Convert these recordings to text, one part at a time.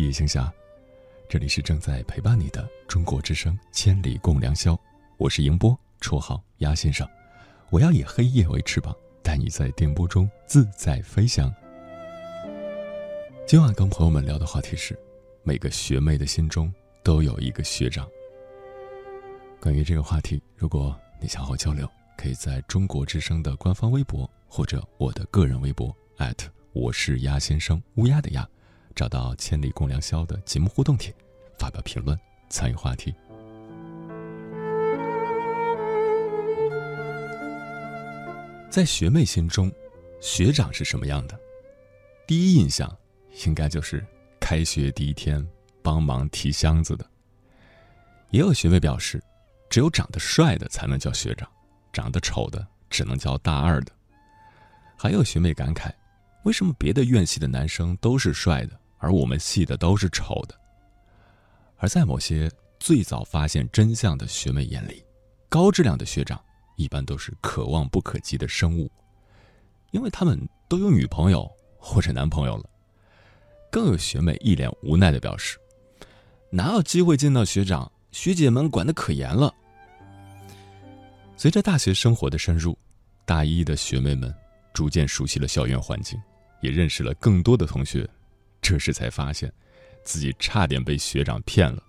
夜行侠，这里是正在陪伴你的中国之声《千里共良宵》，我是迎波，绰号鸭先生。我要以黑夜为翅膀，带你在电波中自在飞翔。今晚跟朋友们聊的话题是：每个学妹的心中都有一个学长。关于这个话题，如果你想和我交流，可以在中国之声的官方微博或者我的个人微博我是鸭先生乌鸦的鸭。找到“千里共良宵”的节目互动帖，发表评论，参与话题。在学妹心中，学长是什么样的？第一印象应该就是开学第一天帮忙提箱子的。也有学妹表示，只有长得帅的才能叫学长，长得丑的只能叫大二的。还有学妹感慨。为什么别的院系的男生都是帅的，而我们系的都是丑的？而在某些最早发现真相的学妹眼里，高质量的学长一般都是可望不可及的生物，因为他们都有女朋友或者男朋友了。更有学妹一脸无奈的表示：“哪有机会见到学长？学姐们管得可严了。”随着大学生活的深入，大一的学妹们逐渐熟悉了校园环境。也认识了更多的同学，这时才发现，自己差点被学长骗了。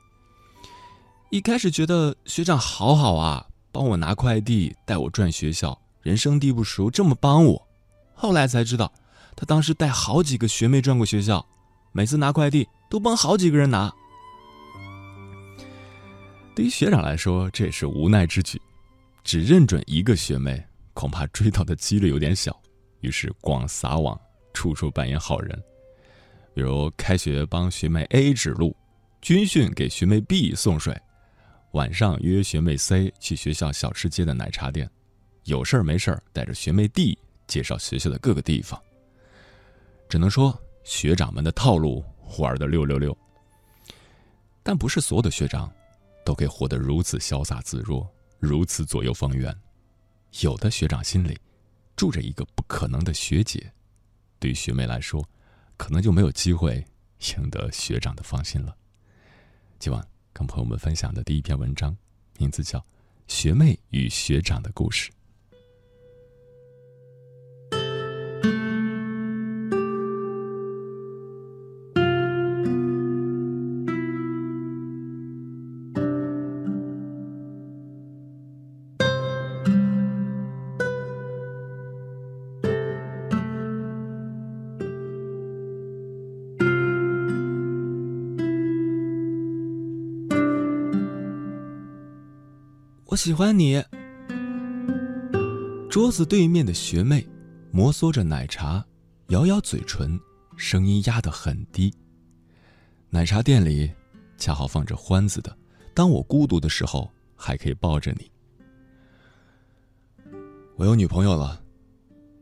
一开始觉得学长好好啊，帮我拿快递，带我转学校，人生地不熟这么帮我。后来才知道，他当时带好几个学妹转过学校，每次拿快递都帮好几个人拿。对于学长来说，这也是无奈之举，只认准一个学妹，恐怕追到的几率有点小，于是广撒网。处处扮演好人，比如开学帮学妹 A 指路，军训给学妹 B 送水，晚上约学妹 C 去学校小吃街的奶茶店，有事儿没事儿带着学妹 D 介绍学校的各个地方。只能说学长们的套路玩的六六六。但不是所有的学长都可以活得如此潇洒自若，如此左右逢源。有的学长心里住着一个不可能的学姐。对于学妹来说，可能就没有机会赢得学长的芳心了。今晚跟朋友们分享的第一篇文章，名字叫《学妹与学长的故事》。我喜欢你。桌子对面的学妹摩挲着奶茶，咬咬嘴唇，声音压得很低。奶茶店里恰好放着欢子的《当我孤独的时候还可以抱着你》。我有女朋友了，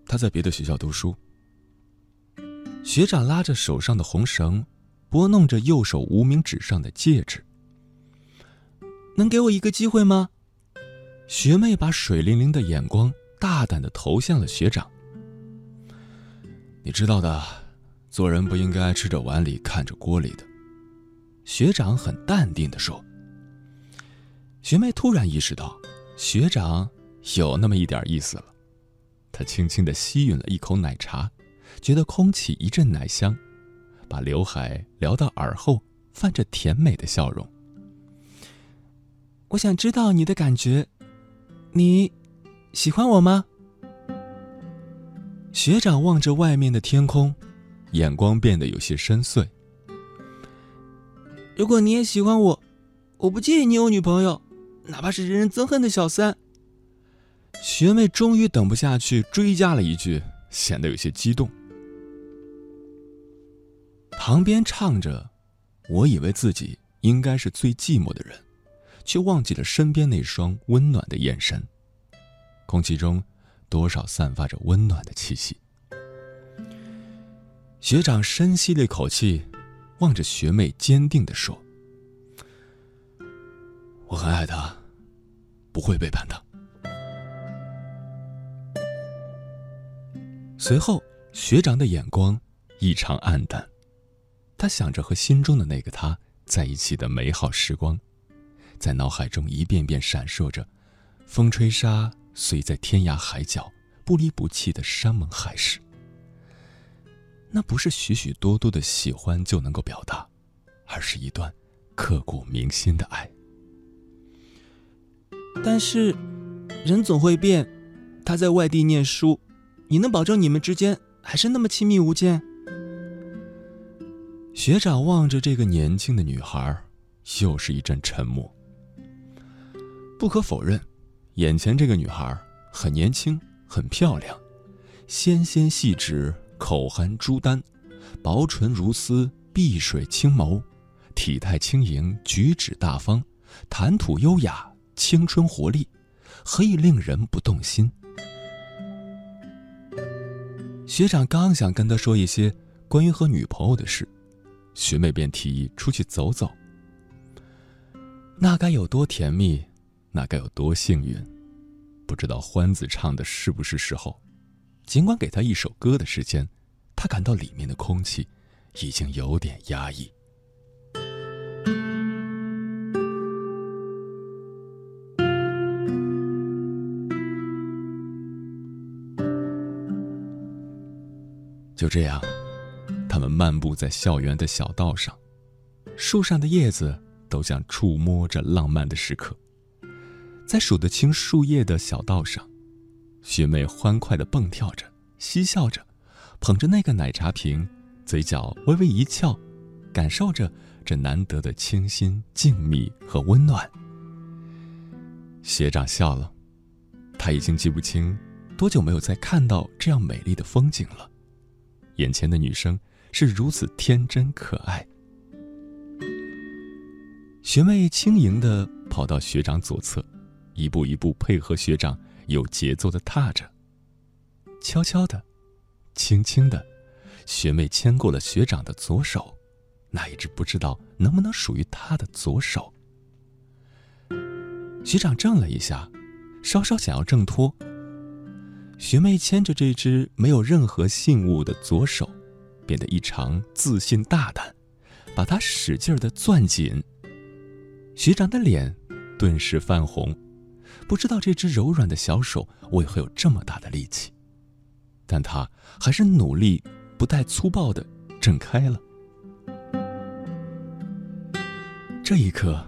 她在别的学校读书。学长拉着手上的红绳，拨弄着右手无名指上的戒指。能给我一个机会吗？学妹把水灵灵的眼光大胆的投向了学长。你知道的，做人不应该吃着碗里看着锅里的。学长很淡定的说。学妹突然意识到，学长有那么一点意思了。她轻轻的吸吮了一口奶茶，觉得空气一阵奶香，把刘海撩到耳后，泛着甜美的笑容。我想知道你的感觉。你喜欢我吗？学长望着外面的天空，眼光变得有些深邃。如果你也喜欢我，我不介意你有女朋友，哪怕是人人憎恨的小三。学妹终于等不下去，追加了一句，显得有些激动。旁边唱着，我以为自己应该是最寂寞的人。却忘记了身边那双温暖的眼神。空气中，多少散发着温暖的气息。学长深吸了一口气，望着学妹，坚定的说：“我很爱她，不会背叛她。”随后，学长的眼光异常黯淡，他想着和心中的那个他在一起的美好时光，在脑海中一遍遍闪烁着，风吹沙随在天涯海角，不离不弃的山盟海誓。那不是许许多多的喜欢就能够表达，而是一段刻骨铭心的爱。但是，人总会变，他在外地念书，你能保证你们之间还是那么亲密无间？学长望着这个年轻的女孩，又是一阵沉默。不可否认，眼前这个女孩很年轻，很漂亮，纤纤细指，口含朱丹，薄唇如丝，碧水清眸，体态轻盈，举止大方，谈吐优雅，青春活力，何以令人不动心？学长刚想跟他说一些关于和女朋友的事。学妹便提议出去走走。那该有多甜蜜，那该有多幸运！不知道欢子唱的是不是时候？尽管给他一首歌的时间，他感到里面的空气已经有点压抑。就这样。他们漫步在校园的小道上，树上的叶子都像触摸着浪漫的时刻。在数得清树叶的小道上，学妹欢快地蹦跳着，嬉笑着，捧着那个奶茶瓶，嘴角微微一翘，感受着这难得的清新、静谧和温暖。学长笑了，他已经记不清多久没有再看到这样美丽的风景了。眼前的女生。是如此天真可爱。学妹轻盈地跑到学长左侧，一步一步配合学长有节奏地踏着。悄悄的，轻轻的，学妹牵过了学长的左手，那一只不知道能不能属于他的左手。学长怔了一下，稍稍想要挣脱。学妹牵着这只没有任何信物的左手。变得异常自信大胆，把他使劲的攥紧。学长的脸顿时泛红，不知道这只柔软的小手为何有这么大的力气，但他还是努力不带粗暴的挣开了。这一刻，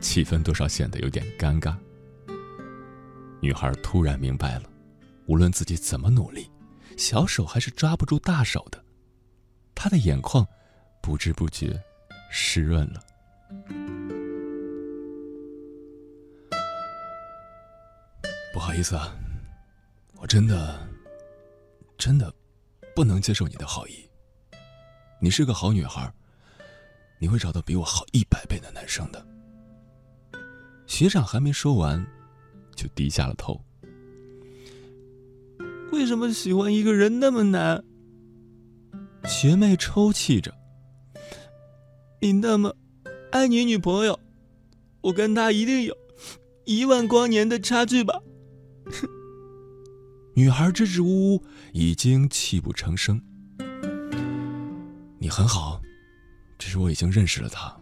气氛多少显得有点尴尬。女孩突然明白了，无论自己怎么努力，小手还是抓不住大手的。他的眼眶不知不觉湿润了。不好意思啊，我真的真的不能接受你的好意。你是个好女孩，你会找到比我好一百倍的男生的。学长还没说完，就低下了头。为什么喜欢一个人那么难？学妹抽泣着：“你那么爱你女朋友，我跟她一定有一万光年的差距吧？”哼 女孩支支吾吾，已经泣不成声。你很好，只是我已经认识了他，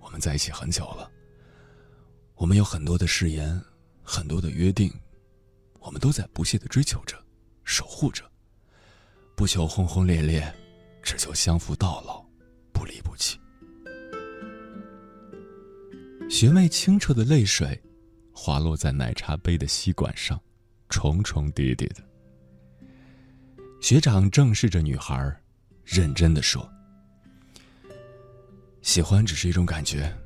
我们在一起很久了。我们有很多的誓言，很多的约定，我们都在不懈的追求着，守护着。不求轰轰烈烈，只求相扶到老，不离不弃。学妹清澈的泪水，滑落在奶茶杯的吸管上，重重叠叠的。学长正视着女孩，认真的说：“喜欢只是一种感觉，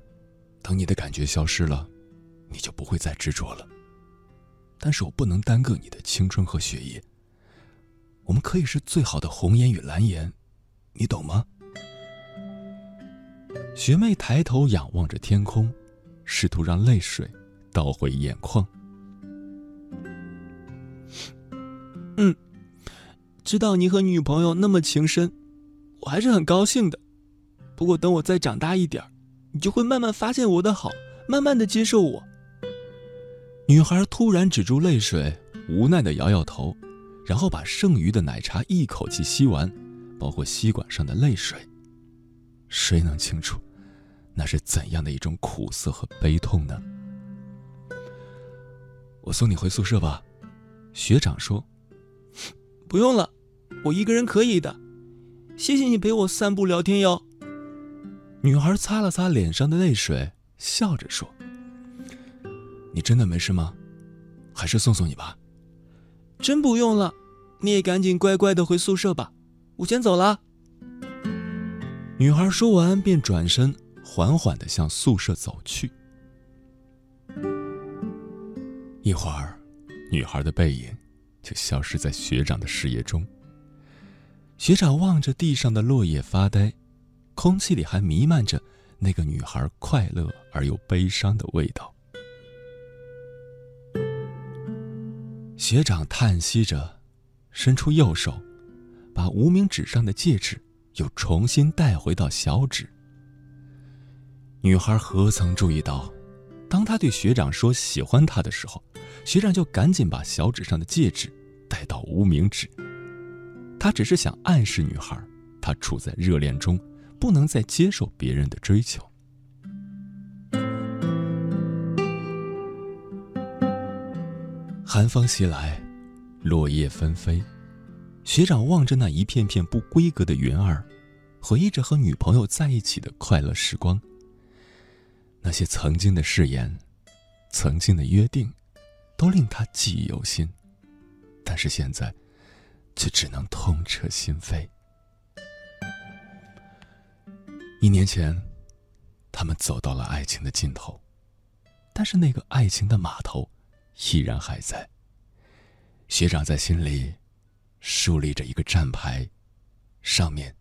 等你的感觉消失了，你就不会再执着了。但是我不能耽搁你的青春和学业。”我们可以是最好的红颜与蓝颜，你懂吗？学妹抬头仰望着天空，试图让泪水倒回眼眶。嗯，知道你和女朋友那么情深，我还是很高兴的。不过等我再长大一点你就会慢慢发现我的好，慢慢的接受我。女孩突然止住泪水，无奈的摇摇头。然后把剩余的奶茶一口气吸完，包括吸管上的泪水。谁能清楚，那是怎样的一种苦涩和悲痛呢？我送你回宿舍吧，学长说。不用了，我一个人可以的。谢谢你陪我散步聊天哟。女孩擦了擦脸上的泪水，笑着说：“你真的没事吗？还是送送你吧。”真不用了，你也赶紧乖乖的回宿舍吧。我先走了。女孩说完，便转身缓缓的向宿舍走去。一会儿，女孩的背影。就消失在学长的视野中。学长望着地上的落叶发呆，空气里还弥漫着那个女孩快乐而又悲伤的味道。学长叹息着，伸出右手，把无名指上的戒指又重新戴回到小指。女孩何曾注意到，当他对学长说喜欢他的时候。学长就赶紧把小指上的戒指戴到无名指。他只是想暗示女孩，他处在热恋中，不能再接受别人的追求。寒风袭来，落叶纷飞。学长望着那一片片不规格的云儿，回忆着和女朋友在一起的快乐时光。那些曾经的誓言，曾经的约定。都令他记忆犹新，但是现在，却只能痛彻心扉。一年前，他们走到了爱情的尽头，但是那个爱情的码头依然还在。学长在心里树立着一个站牌，上面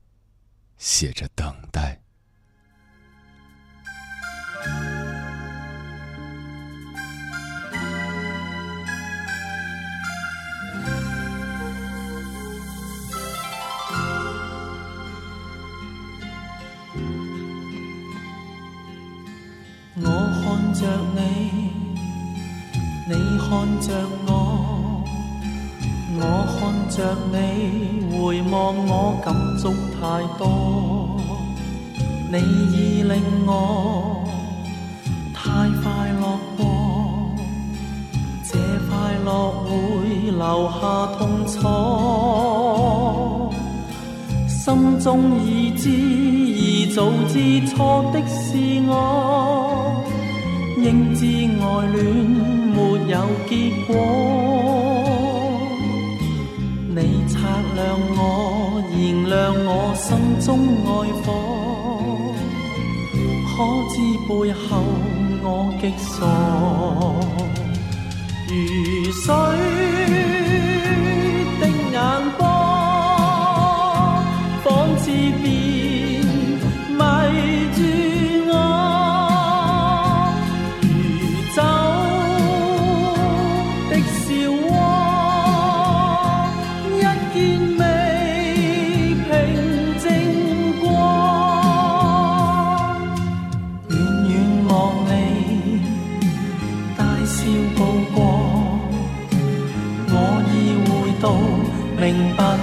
写着“等待”。着你，你看着我，我看着你，回望我感触太多。你已令我太快乐过，这快乐会留下痛楚。心中已知，已早知错的是我。应知爱恋没有结果，你擦亮我，燃亮我心中爱火，可知背后我极傻，如水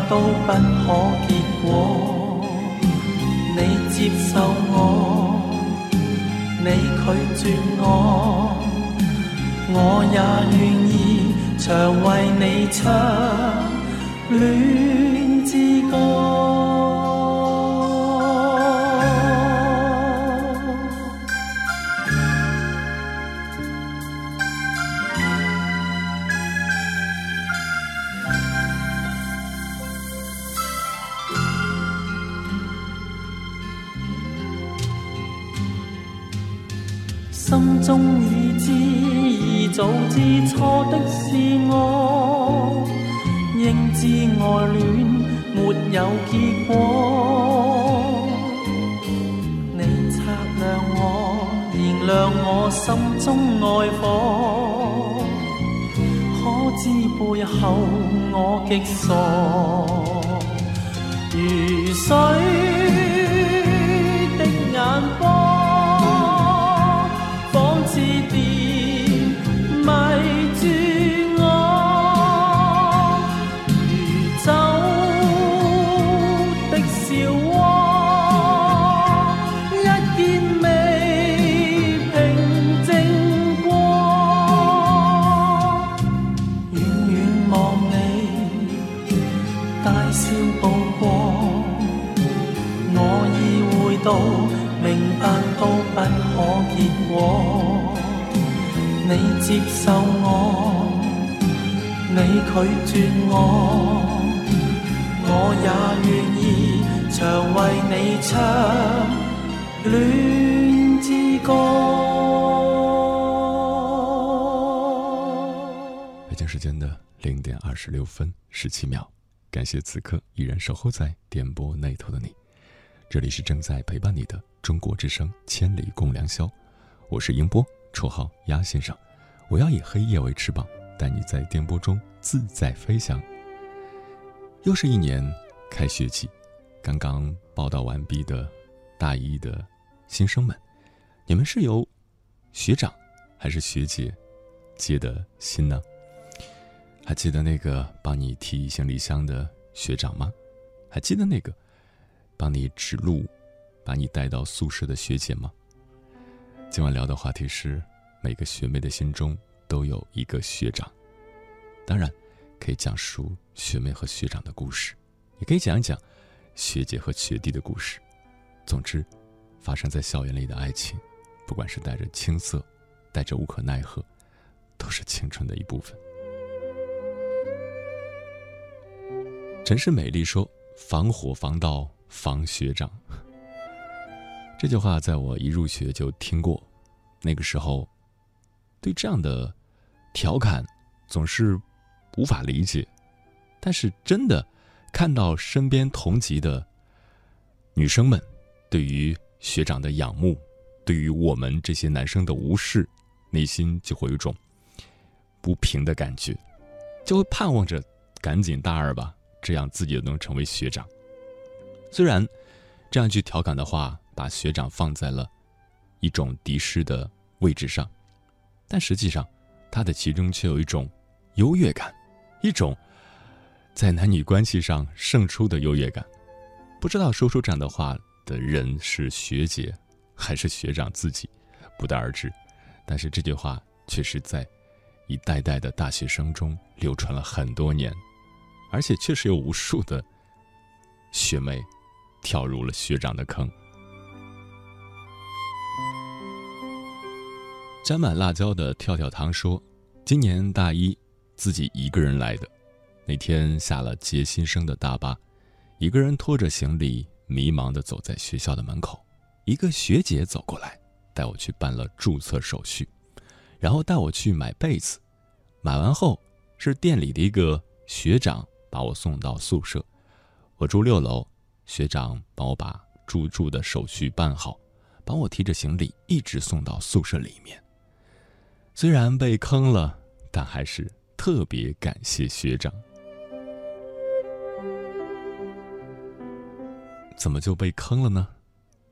都不可结果，你接受我，你拒绝我，我也愿意常为你唱恋之歌。中已知，已早知错的是我。应知爱恋没有结果。你擦亮我，燃亮我心中爱火。可知背后我极傻，如水你接受我，你拒绝我，我也愿意常为你唱恋之歌。北京时间的零点二十六分十七秒，感谢此刻依然守候在电波那头的你。这里是正在陪伴你的中国之声，千里共良宵，我是英波。绰号鸭先生，我要以黑夜为翅膀，带你在电波中自在飞翔。又是一年开学季，刚刚报道完毕的大一的新生们，你们是由学长还是学姐接的新呢？还记得那个帮你提行李箱的学长吗？还记得那个帮你指路、把你带到宿舍的学姐吗？今晚聊的话题是，每个学妹的心中都有一个学长。当然，可以讲述学妹和学长的故事，也可以讲一讲学姐和学弟的故事。总之，发生在校园里的爱情，不管是带着青涩，带着无可奈何，都是青春的一部分。陈世美丽说：“防火防盗防学长。”这句话在我一入学就听过，那个时候，对这样的调侃总是无法理解。但是真的看到身边同级的女生们对于学长的仰慕，对于我们这些男生的无视，内心就会有一种不平的感觉，就会盼望着赶紧大二吧，这样自己能成为学长。虽然这样一句调侃的话。把学长放在了一种敌视的位置上，但实际上，他的其中却有一种优越感，一种在男女关系上胜出的优越感。不知道说出这样的话的人是学姐还是学长自己，不得而知。但是这句话却是在一代代的大学生中流传了很多年，而且确实有无数的学妹跳入了学长的坑。沾满辣椒的跳跳糖说：“今年大一，自己一个人来的。那天下了接新生的大巴，一个人拖着行李，迷茫的走在学校的门口。一个学姐走过来，带我去办了注册手续，然后带我去买被子。买完后，是店里的一个学长把我送到宿舍。我住六楼，学长帮我把入住的手续办好，帮我提着行李一直送到宿舍里面。”虽然被坑了，但还是特别感谢学长。怎么就被坑了呢？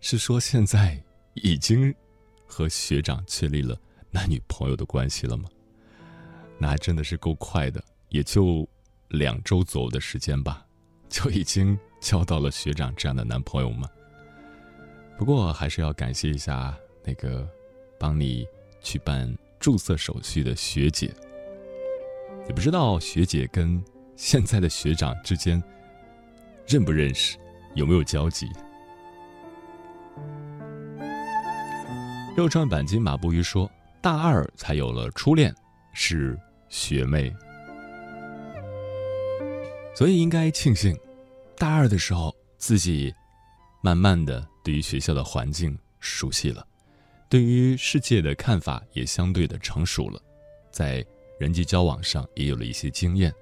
是说现在已经和学长确立了男女朋友的关系了吗？那还真的是够快的，也就两周左右的时间吧，就已经交到了学长这样的男朋友吗？不过还是要感谢一下那个帮你去办。注册手续的学姐，也不知道学姐跟现在的学长之间认不认识，有没有交集？肉串板筋马步鱼说：“大二才有了初恋，是学妹，所以应该庆幸，大二的时候自己慢慢的对于学校的环境熟悉了。”对于世界的看法也相对的成熟了，在人际交往上也有了一些经验。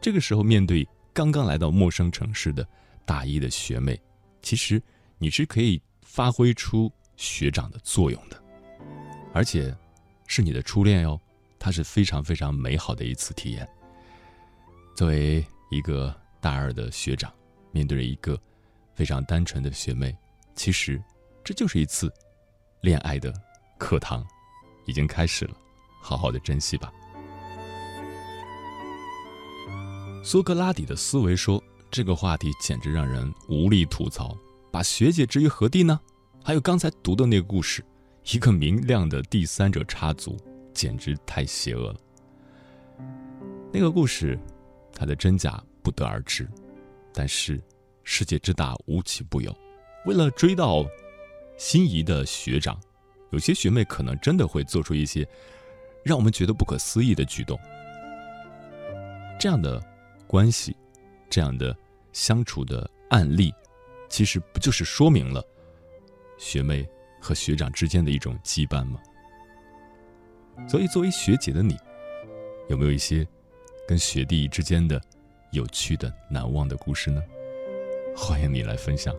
这个时候，面对刚刚来到陌生城市的大一的学妹，其实你是可以发挥出学长的作用的，而且是你的初恋哟，它是非常非常美好的一次体验。作为一个大二的学长，面对着一个非常单纯的学妹，其实这就是一次。恋爱的课堂已经开始了，好好的珍惜吧。苏格拉底的思维说：“这个话题简直让人无力吐槽，把学姐置于何地呢？还有刚才读的那个故事，一个明亮的第三者插足，简直太邪恶了。那个故事，它的真假不得而知，但是世界之大，无奇不有。为了追到……”心仪的学长，有些学妹可能真的会做出一些让我们觉得不可思议的举动。这样的关系，这样的相处的案例，其实不就是说明了学妹和学长之间的一种羁绊吗？所以，作为学姐的你，有没有一些跟学弟之间的有趣的、难忘的故事呢？欢迎你来分享。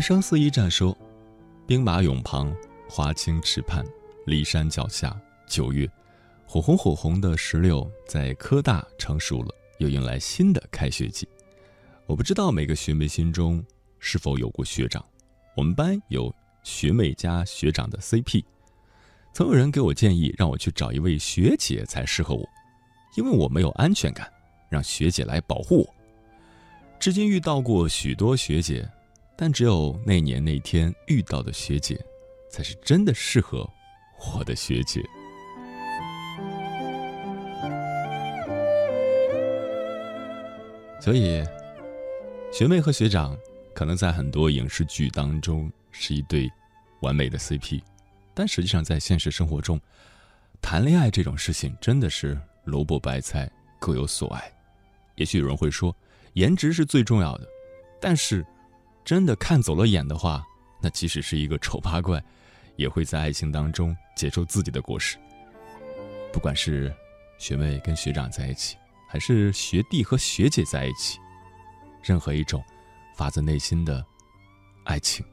人生似一站说，兵马俑旁，华清池畔，骊山脚下，九月，火红火红的石榴在科大成熟了，又迎来新的开学季。我不知道每个学妹心中是否有过学长。我们班有学妹加学长的 CP，曾有人给我建议，让我去找一位学姐才适合我，因为我没有安全感，让学姐来保护我。至今遇到过许多学姐。但只有那年那天遇到的学姐，才是真的适合我的学姐。所以，学妹和学长可能在很多影视剧当中是一对完美的 CP，但实际上在现实生活中，谈恋爱这种事情真的是萝卜白菜各有所爱。也许有人会说，颜值是最重要的，但是。真的看走了眼的话，那即使是一个丑八怪，也会在爱情当中结出自己的果实。不管是学妹跟学长在一起，还是学弟和学姐在一起，任何一种发自内心的爱情，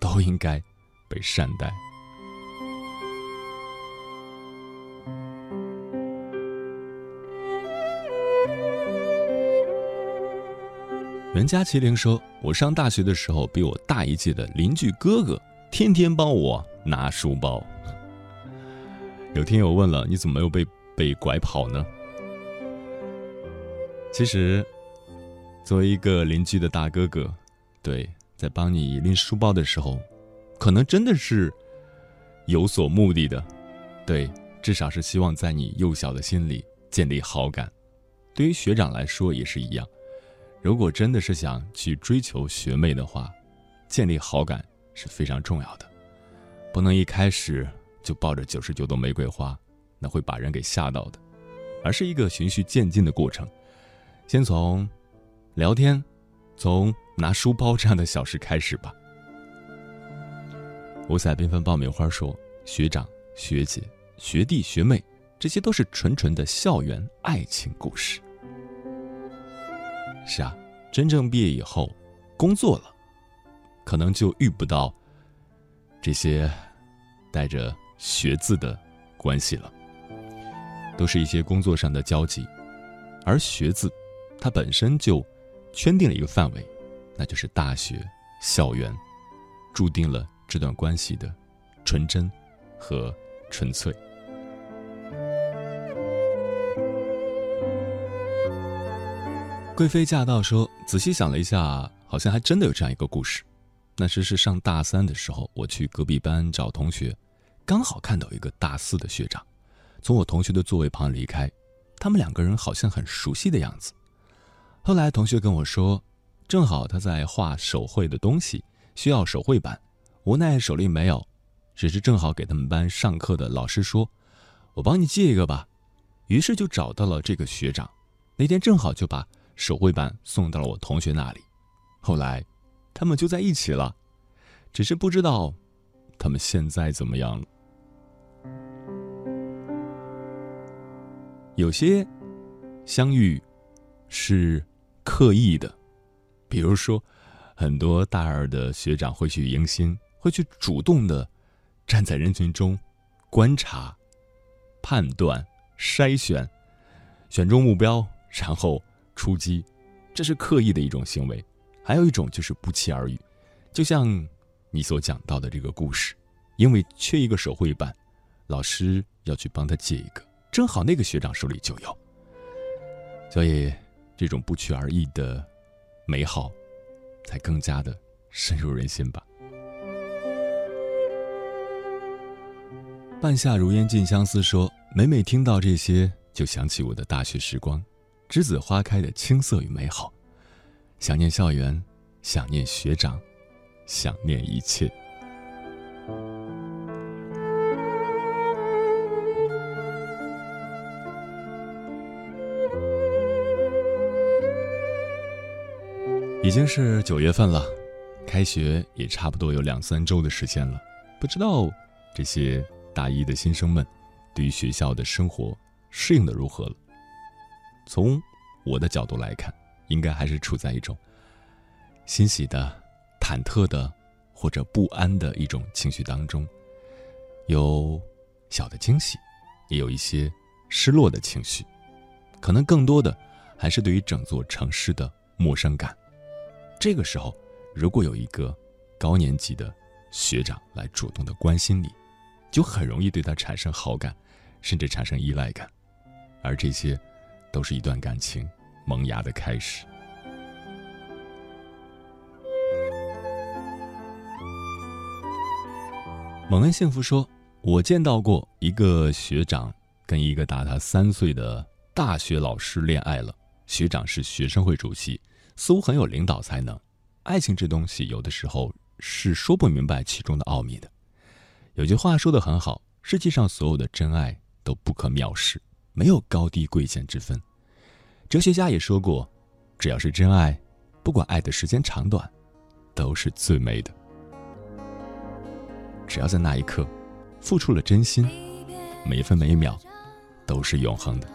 都应该被善待。袁佳麒麟说：“我上大学的时候，比我大一届的邻居哥哥天天帮我拿书包。”有听友问了：“你怎么没有被被拐跑呢？”其实，作为一个邻居的大哥哥，对，在帮你拎书包的时候，可能真的是有所目的的，对，至少是希望在你幼小的心里建立好感。对于学长来说也是一样。如果真的是想去追求学妹的话，建立好感是非常重要的，不能一开始就抱着九十九朵玫瑰花，那会把人给吓到的，而是一个循序渐进的过程，先从聊天，从拿书包这样的小事开始吧。五彩缤纷爆米花说：“学长、学姐、学弟、学妹，这些都是纯纯的校园爱情故事。”是啊，真正毕业以后，工作了，可能就遇不到这些带着“学”字的关系了，都是一些工作上的交集。而“学”字，它本身就圈定了一个范围，那就是大学校园，注定了这段关系的纯真和纯粹。贵妃驾到说：“仔细想了一下，好像还真的有这样一个故事。那时是上大三的时候，我去隔壁班找同学，刚好看到一个大四的学长从我同学的座位旁离开，他们两个人好像很熟悉的样子。后来同学跟我说，正好他在画手绘的东西，需要手绘板，无奈手里没有，只是正好给他们班上课的老师说：‘我帮你借一个吧。’于是就找到了这个学长，那天正好就把。”手绘板送到了我同学那里，后来，他们就在一起了，只是不知道他们现在怎么样了。有些相遇是刻意的，比如说，很多大二的学长会去迎新，会去主动的站在人群中观察、判断、筛选，选中目标，然后。出击，这是刻意的一种行为；还有一种就是不期而遇，就像你所讲到的这个故事，因为缺一个手绘板，老师要去帮他借一个，正好那个学长手里就有，所以这种不期而遇的美好，才更加的深入人心吧。半夏如烟近相思说：“每每听到这些，就想起我的大学时光，栀子花开的青涩与美好，想念校园，想念学长，想念一切。”已经是九月份了，开学也差不多有两三周的时间了，不知道这些大一的新生们对于学校的生活适应的如何了。从我的角度来看，应该还是处在一种欣喜的、忐忑的或者不安的一种情绪当中，有小的惊喜，也有一些失落的情绪，可能更多的还是对于整座城市的陌生感。这个时候，如果有一个高年级的学长来主动的关心你，就很容易对他产生好感，甚至产生依赖感，而这些，都是一段感情萌芽的开始。蒙恩幸福说：“我见到过一个学长跟一个大他三岁的大学老师恋爱了，学长是学生会主席。”似乎很有领导才能，爱情这东西有的时候是说不明白其中的奥秘的。有句话说的很好：世界上所有的真爱都不可藐视，没有高低贵贱之分。哲学家也说过，只要是真爱，不管爱的时间长短，都是最美的。只要在那一刻付出了真心，每分每秒都是永恒的。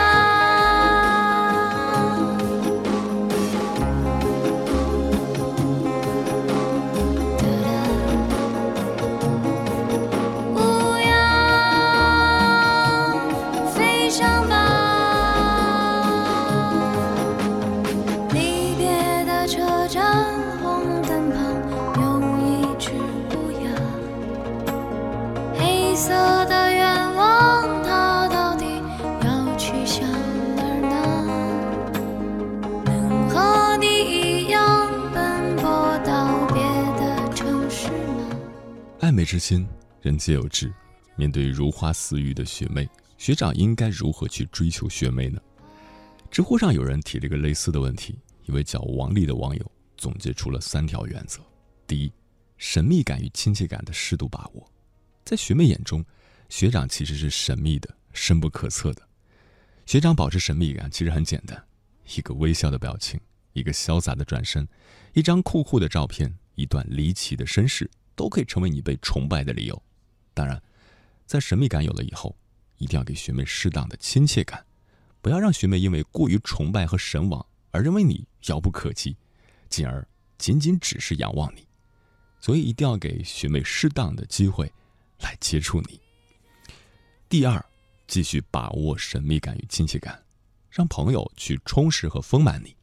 啊之心，人皆有之。面对如花似玉的学妹，学长应该如何去追求学妹呢？知乎上有人提了一个类似的问题，一位叫王丽的网友总结出了三条原则：第一，神秘感与亲切感的适度把握。在学妹眼中，学长其实是神秘的、深不可测的。学长保持神秘感其实很简单，一个微笑的表情，一个潇洒的转身，一张酷酷的照片，一段离奇的身世。都可以成为你被崇拜的理由。当然，在神秘感有了以后，一定要给学妹适当的亲切感，不要让学妹因为过于崇拜和神往而认为你遥不可及，进而仅仅只是仰望你。所以一定要给学妹适当的机会来接触你。第二，继续把握神秘感与亲切感，让朋友去充实和丰满你。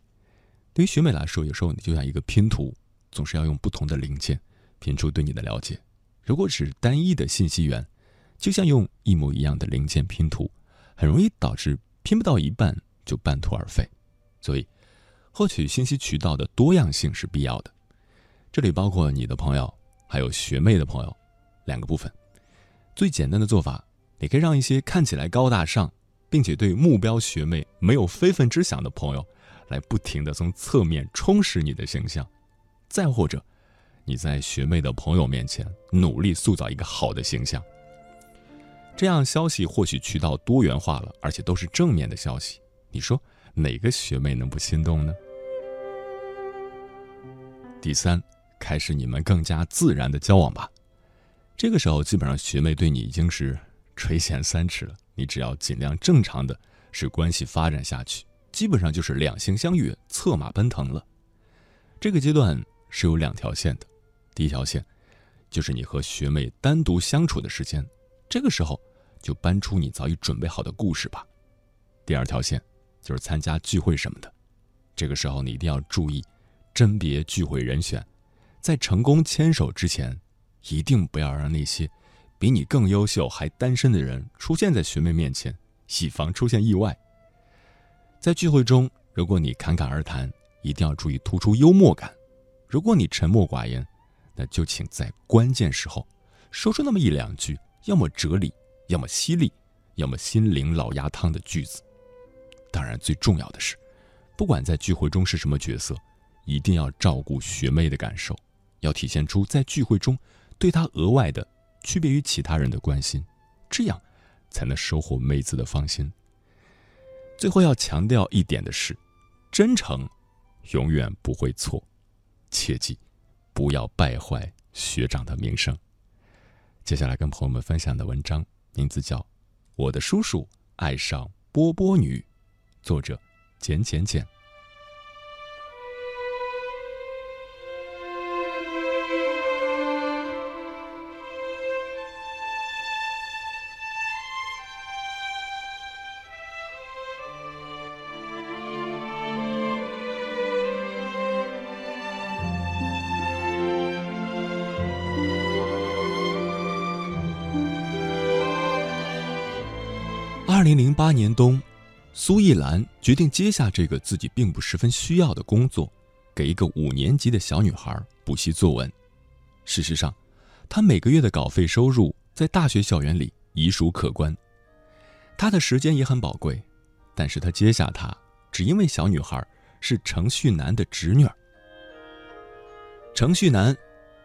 对于学妹来说，有时候你就像一个拼图，总是要用不同的零件。拼出对你的了解，如果只是单一的信息源，就像用一模一样的零件拼图，很容易导致拼不到一半就半途而废。所以，获取信息渠道的多样性是必要的。这里包括你的朋友，还有学妹的朋友，两个部分。最简单的做法，你可以让一些看起来高大上，并且对目标学妹没有非分之想的朋友，来不停的从侧面充实你的形象。再或者，你在学妹的朋友面前努力塑造一个好的形象。这样消息或许渠道多元化了，而且都是正面的消息。你说哪个学妹能不心动呢？第三，开始你们更加自然的交往吧。这个时候，基本上学妹对你已经是垂涎三尺了。你只要尽量正常的使关系发展下去，基本上就是两情相悦、策马奔腾了。这个阶段是有两条线的，第一条线就是你和学妹单独相处的时间，这个时候。就搬出你早已准备好的故事吧。第二条线就是参加聚会什么的，这个时候你一定要注意甄别聚会人选，在成功牵手之前，一定不要让那些比你更优秀还单身的人出现在学妹面前，以防出现意外。在聚会中，如果你侃侃而谈，一定要注意突出幽默感；如果你沉默寡言，那就请在关键时候说出那么一两句，要么哲理。要么犀利，要么心灵老鸭汤的句子。当然，最重要的是，不管在聚会中是什么角色，一定要照顾学妹的感受，要体现出在聚会中对她额外的、区别于其他人的关心，这样才能收获妹子的芳心。最后要强调一点的是，真诚永远不会错，切记不要败坏学长的名声。接下来跟朋友们分享的文章。名字叫《我的叔叔爱上波波女》，作者简简简。八年冬，苏艺兰决定接下这个自己并不十分需要的工作，给一个五年级的小女孩补习作文。事实上，她每个月的稿费收入在大学校园里已属可观。她的时间也很宝贵，但是她接下她，只因为小女孩是程旭南的侄女。程旭南，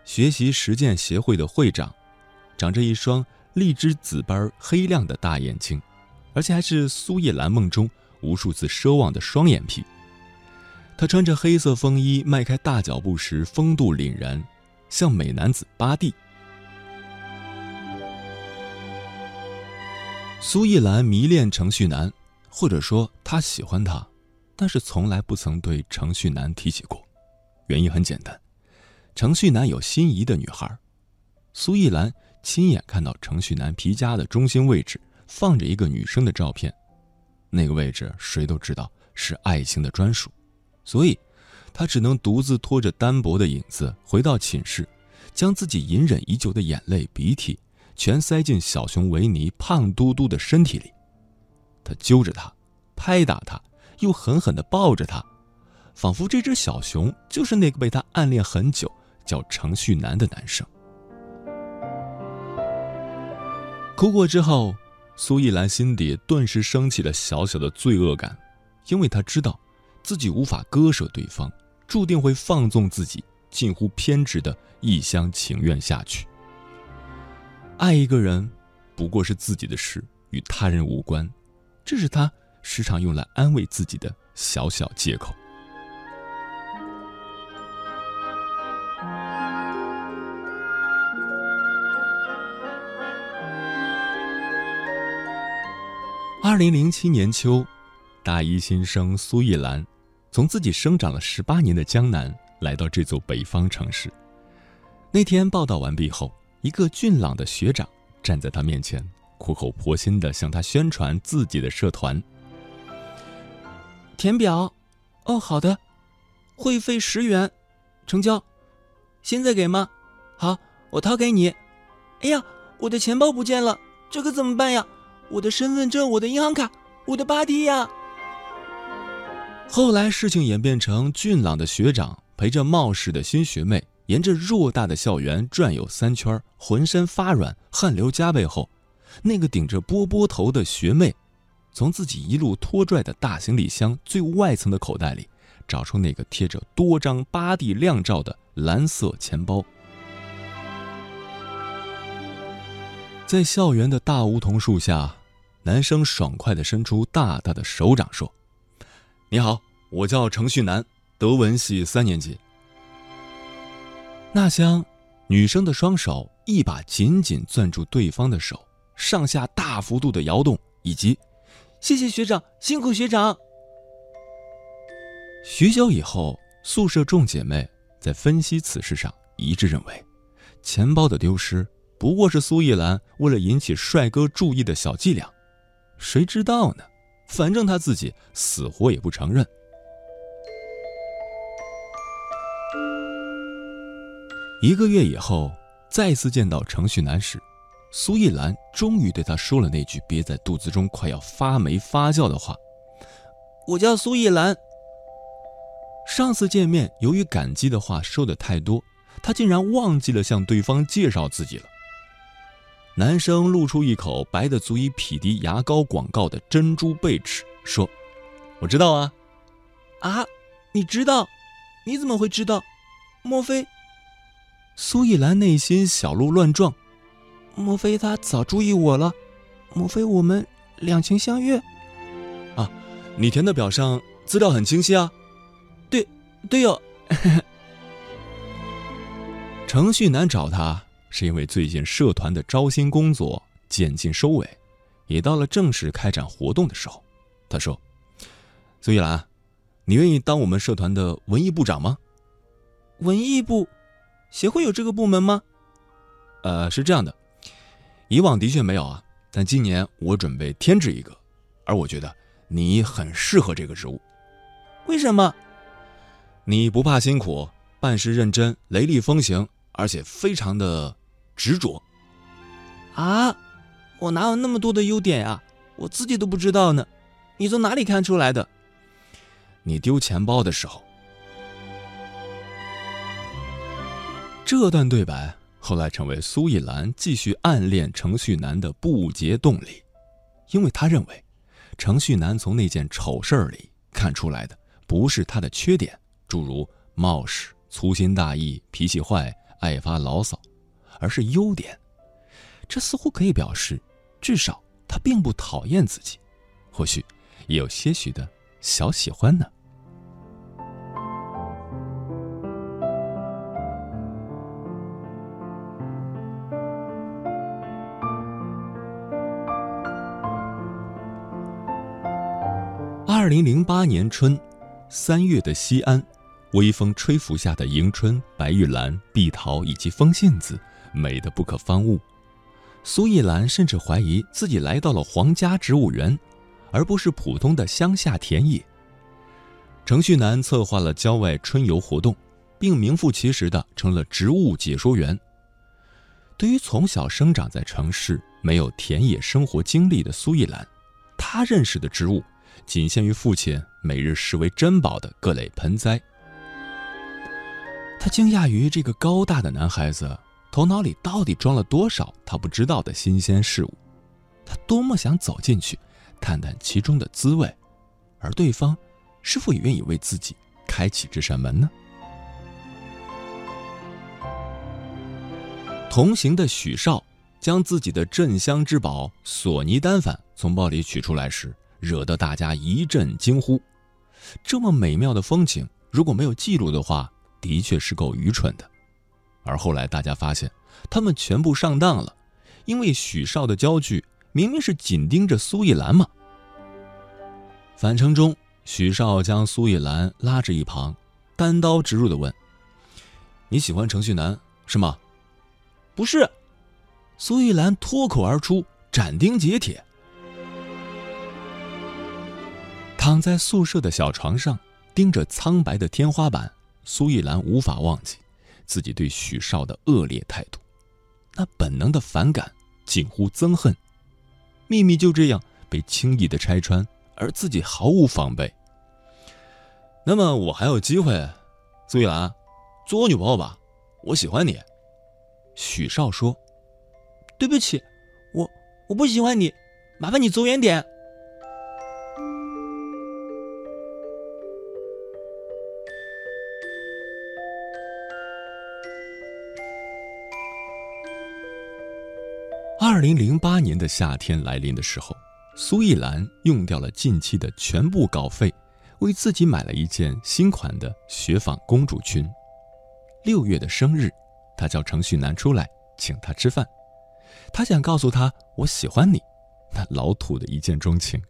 学习实践协会的会长，长着一双荔枝紫般黑亮的大眼睛。而且还是苏叶兰梦中无数次奢望的双眼皮。他穿着黑色风衣，迈开大脚步时风度凛然，像美男子巴蒂。苏叶兰迷恋程序男，或者说他喜欢他，但是从来不曾对程序男提起过。原因很简单，程序男有心仪的女孩。苏叶兰亲眼看到程序男皮夹的中心位置。放着一个女生的照片，那个位置谁都知道是爱情的专属，所以，他只能独自拖着单薄的影子回到寝室，将自己隐忍已久的眼泪、鼻涕全塞进小熊维尼胖嘟嘟的身体里。他揪着他，拍打他，又狠狠地抱着他，仿佛这只小熊就是那个被他暗恋很久、叫程序男的男生。哭过之后。苏艺兰心底顿时升起了小小的罪恶感，因为她知道，自己无法割舍对方，注定会放纵自己，近乎偏执的一厢情愿下去。爱一个人，不过是自己的事，与他人无关，这是他时常用来安慰自己的小小借口。二零零七年秋，大一新生苏艺兰，从自己生长了十八年的江南来到这座北方城市。那天报道完毕后，一个俊朗的学长站在他面前，苦口婆心地向他宣传自己的社团。填表，哦，好的，会费十元，成交，现在给吗？好，我掏给你。哎呀，我的钱包不见了，这可怎么办呀？我的身份证，我的银行卡，我的巴蒂呀！后来事情演变成俊朗的学长陪着冒失的新学妹沿着偌大的校园转悠三圈，浑身发软，汗流浃背后，那个顶着波波头的学妹，从自己一路拖拽的大行李箱最外层的口袋里，找出那个贴着多张巴蒂亮照的蓝色钱包。在校园的大梧桐树下，男生爽快地伸出大大的手掌说：“你好，我叫程旭南，德文系三年级。”那厢，女生的双手一把紧紧攥住对方的手，上下大幅度的摇动，以及“谢谢学长，辛苦学长。”许久以后，宿舍众姐妹在分析此事上一致认为，钱包的丢失。不过是苏一兰为了引起帅哥注意的小伎俩，谁知道呢？反正他自己死活也不承认。一个月以后，再次见到程序男时，苏一兰终于对他说了那句憋在肚子中快要发霉发酵的话：“我叫苏一兰。”上次见面，由于感激的话说的太多，他竟然忘记了向对方介绍自己了。男生露出一口白的足以匹敌牙膏广告的珍珠贝齿，说：“我知道啊，啊，你知道？你怎么会知道？莫非？”苏一兰内心小鹿乱撞，莫非他早注意我了？莫非我们两情相悦？啊，你填的表上资料很清晰啊。对，对哦。程序男找他。是因为最近社团的招新工作渐近收尾，也到了正式开展活动的时候。他说：“苏一兰，你愿意当我们社团的文艺部长吗？”文艺部，协会有这个部门吗？呃，是这样的，以往的确没有啊，但今年我准备添置一个，而我觉得你很适合这个职务。为什么？你不怕辛苦，办事认真，雷厉风行，而且非常的。执着，啊！我哪有那么多的优点呀？我自己都不知道呢。你从哪里看出来的？你丢钱包的时候。这段对白后来成为苏一兰继续暗恋程序男的不竭动力，因为她认为，程序男从那件丑事儿里看出来的不是他的缺点，诸如冒失、粗心大意、脾气坏、爱发牢骚。而是优点，这似乎可以表示，至少他并不讨厌自己，或许也有些许的小喜欢呢。二零零八年春，三月的西安，微风吹拂下的迎春、白玉兰、碧桃以及风信子。美的不可方物，苏一兰甚至怀疑自己来到了皇家植物园，而不是普通的乡下田野。程旭南策划了郊外春游活动，并名副其实的成了植物解说员。对于从小生长在城市、没有田野生活经历的苏一兰，他认识的植物仅限于父亲每日视为珍宝的各类盆栽。他惊讶于这个高大的男孩子。头脑里到底装了多少他不知道的新鲜事物？他多么想走进去，探探其中的滋味，而对方是否也愿意为自己开启这扇门呢？同行的许少将自己的镇乡之宝索尼单反从包里取出来时，惹得大家一阵惊呼。这么美妙的风景，如果没有记录的话，的确是够愚蠢的。而后来，大家发现他们全部上当了，因为许少的焦距明明是紧盯着苏一兰嘛。返程中，许少将苏一兰拉至一旁，单刀直入的问：“你喜欢程序男是吗？”“不是。”苏一兰脱口而出，斩钉截铁。躺在宿舍的小床上，盯着苍白的天花板，苏一兰无法忘记。自己对许少的恶劣态度，那本能的反感近乎憎恨，秘密就这样被轻易的拆穿，而自己毫无防备。那么我还有机会，苏玉兰，做我女朋友吧，我喜欢你。”许少说：“对不起，我我不喜欢你，麻烦你走远点。”零零八年的夏天来临的时候，苏艺兰用掉了近期的全部稿费，为自己买了一件新款的雪纺公主裙。六月的生日，她叫程旭南出来请她吃饭，她想告诉他我喜欢你，那老土的一见钟情。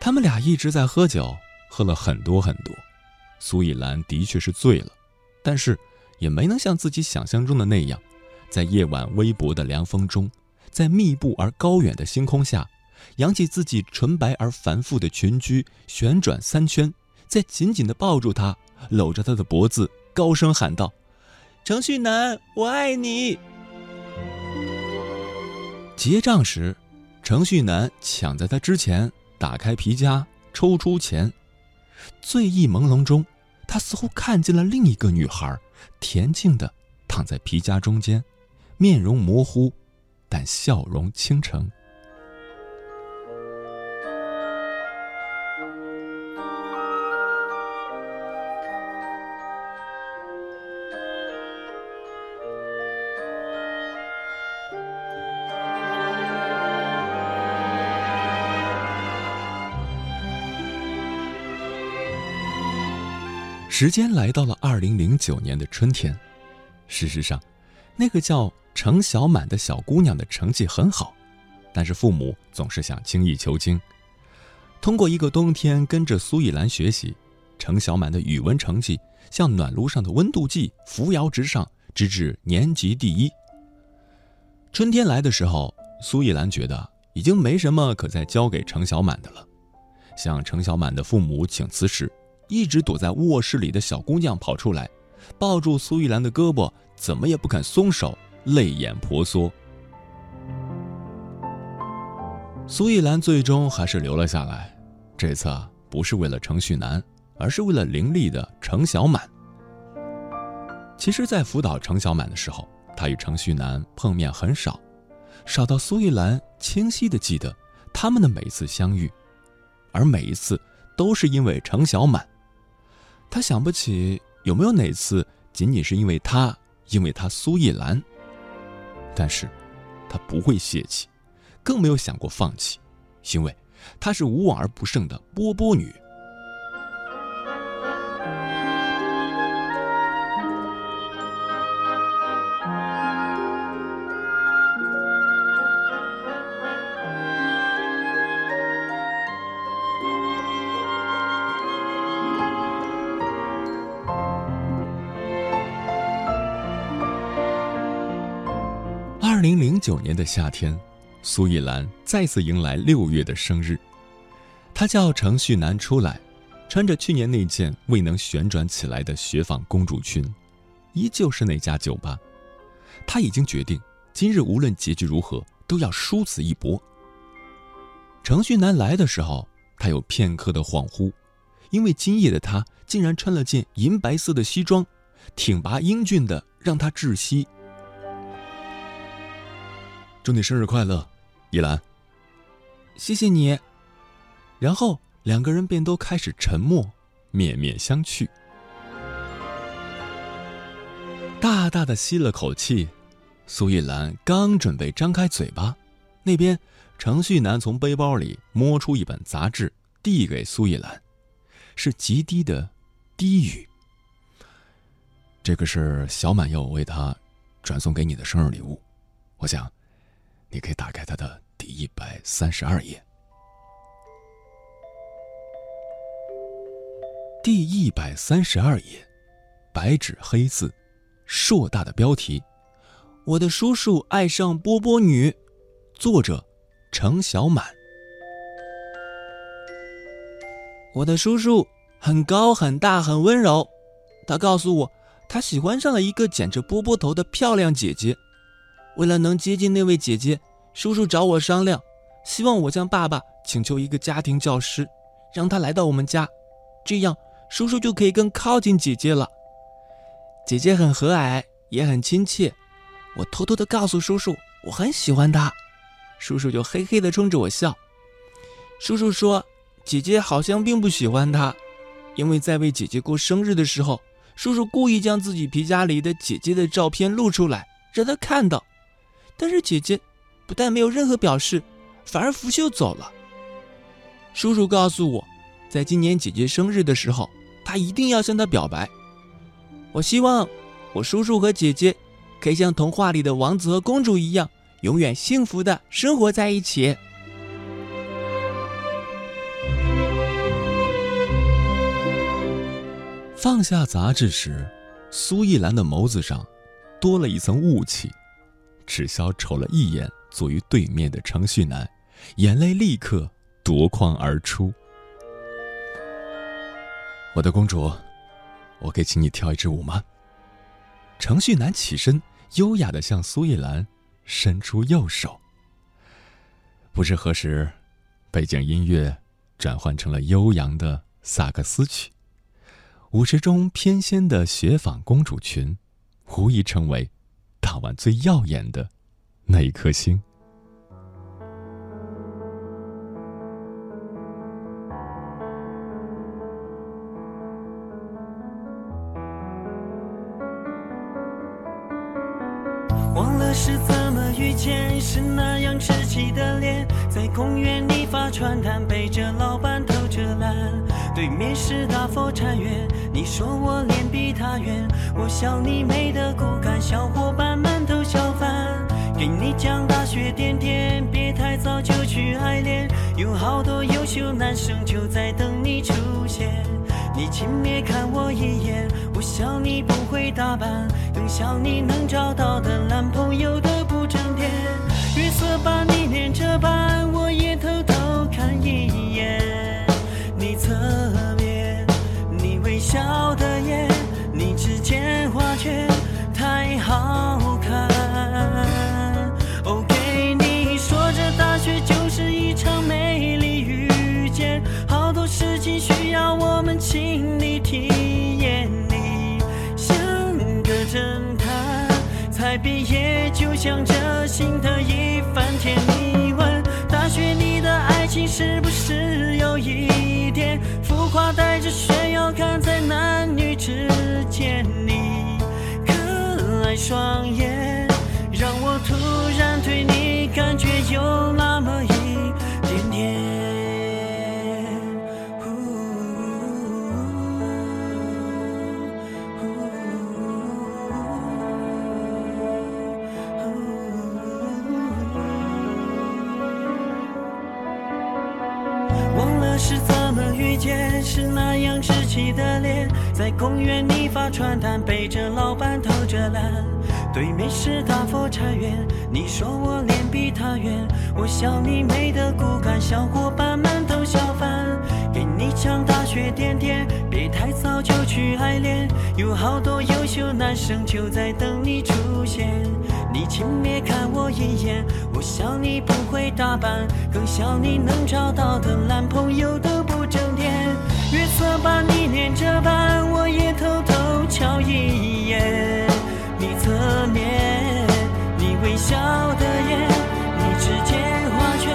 他们俩一直在喝酒，喝了很多很多。苏艺兰的确是醉了，但是也没能像自己想象中的那样。在夜晚微薄的凉风中，在密布而高远的星空下，扬起自己纯白而繁复的裙裾，旋转三圈，再紧紧地抱住他，搂着他的脖子，高声喊道：“程旭南，我爱你！”结账时，程旭南抢在他之前，打开皮夹，抽出钱。醉意朦胧中，他似乎看见了另一个女孩，恬静地躺在皮夹中间。面容模糊，但笑容倾城。时间来到了二零零九年的春天，事实上，那个叫……程小满的小姑娘的成绩很好，但是父母总是想精益求精。通过一个冬天跟着苏艺兰学习，程小满的语文成绩像暖炉上的温度计，扶摇直上，直至年级第一。春天来的时候，苏艺兰觉得已经没什么可再教给程小满的了。向程小满的父母请辞时，一直躲在卧室里的小姑娘跑出来，抱住苏艺兰的胳膊，怎么也不肯松手。泪眼婆娑，苏艺兰最终还是留了下来。这次不是为了程旭南，而是为了伶俐的程小满。其实，在辅导程小满的时候，他与程旭南碰面很少，少到苏艺兰清晰的记得他们的每一次相遇，而每一次都是因为程小满。他想不起有没有哪次仅仅是因为他，因为他苏艺兰。但是，她不会泄气，更没有想过放弃，因为她是无往而不胜的波波女。九年的夏天，苏艺兰再次迎来六月的生日。她叫程旭南出来，穿着去年那件未能旋转起来的雪纺公主裙，依旧是那家酒吧。他已经决定，今日无论结局如何，都要殊死一搏。程旭南来的时候，他有片刻的恍惚，因为今夜的他竟然穿了件银白色的西装，挺拔英俊的，让他窒息。祝你生日快乐，依兰。谢谢你。然后两个人便都开始沉默，面面相觑。大大的吸了口气，苏依兰刚准备张开嘴巴，那边程旭南从背包里摸出一本杂志，递给苏依兰，是极低的低语。这个是小满要我为他转送给你的生日礼物，我想。你可以打开它的第一百三十二页。第一百三十二页，白纸黑字，硕大的标题：“我的叔叔爱上波波女。”作者：程小满。我的叔叔很高很大很温柔，他告诉我，他喜欢上了一个剪着波波头的漂亮姐姐。为了能接近那位姐姐，叔叔找我商量，希望我向爸爸请求一个家庭教师，让他来到我们家，这样叔叔就可以更靠近姐姐了。姐姐很和蔼，也很亲切。我偷偷的告诉叔叔，我很喜欢她，叔叔就嘿嘿的冲着我笑。叔叔说，姐姐好像并不喜欢他，因为在为姐姐过生日的时候，叔叔故意将自己皮夹里的姐姐的照片露出来，让她看到。但是姐姐不但没有任何表示，反而拂袖走了。叔叔告诉我，在今年姐姐生日的时候，他一定要向她表白。我希望我叔叔和姐姐可以像童话里的王子和公主一样，永远幸福的生活在一起。放下杂志时，苏忆兰的眸子上多了一层雾气。只消瞅了一眼坐于对面的程旭南，眼泪立刻夺眶而出。我的公主，我可以请你跳一支舞吗？程旭南起身，优雅的向苏忆兰伸出右手。不知何时，背景音乐转换成了悠扬的萨克斯曲，舞池中翩跹的雪纺公主裙，无疑成为。那晚最耀眼的那一颗星。忘了是怎么遇见，是那样稚气的脸，在公园里发传单，背着老板偷着懒。对面是大佛禅院，你说我脸比他圆，我笑你美的骨感，小伙伴们都笑翻。给你讲大学点点，别太早就去爱恋，有好多优秀男生就在等你出现。你轻蔑看我一眼，我笑你不会打扮，更笑你能找到的男朋友都不正点。月色把你连着斑，我也偷偷看一眼。你侧面，你微笑的眼，你指尖画圈太好看。哦，给你说，这大学就是一场美丽遇见，好多事情需要我们亲力体验。你像个侦探，才毕业就想着新的一番天。你只有一点浮夸，带着炫耀看在男女之间？你可爱双眼，让我突然对你感觉有那么公园里发传单，背着老板偷着懒。对面是大佛禅院，你说我脸比他圆，我笑你美的骨感，小伙伴们都笑翻。给你讲大学点点，别太早就去爱恋，有好多优秀男生就在等你出现。你轻蔑看我一眼，我笑你不会打扮，更笑你能找到的男朋友都不正。色把你念着斑，我也偷偷瞧一眼。你侧面，你微笑的眼，你指尖画圈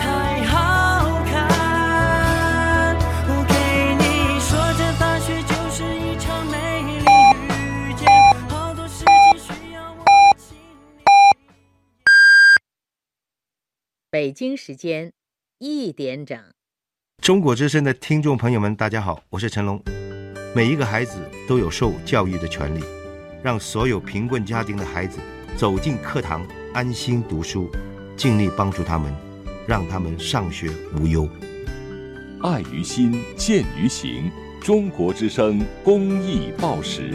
太好看。我给你说，这大学就是一场美丽遇见，好多事情需要我亲力。北京时间一点整。中国之声的听众朋友们，大家好，我是成龙。每一个孩子都有受教育的权利，让所有贫困家庭的孩子走进课堂，安心读书，尽力帮助他们，让他们上学无忧。爱于心，见于行。中国之声公益报时。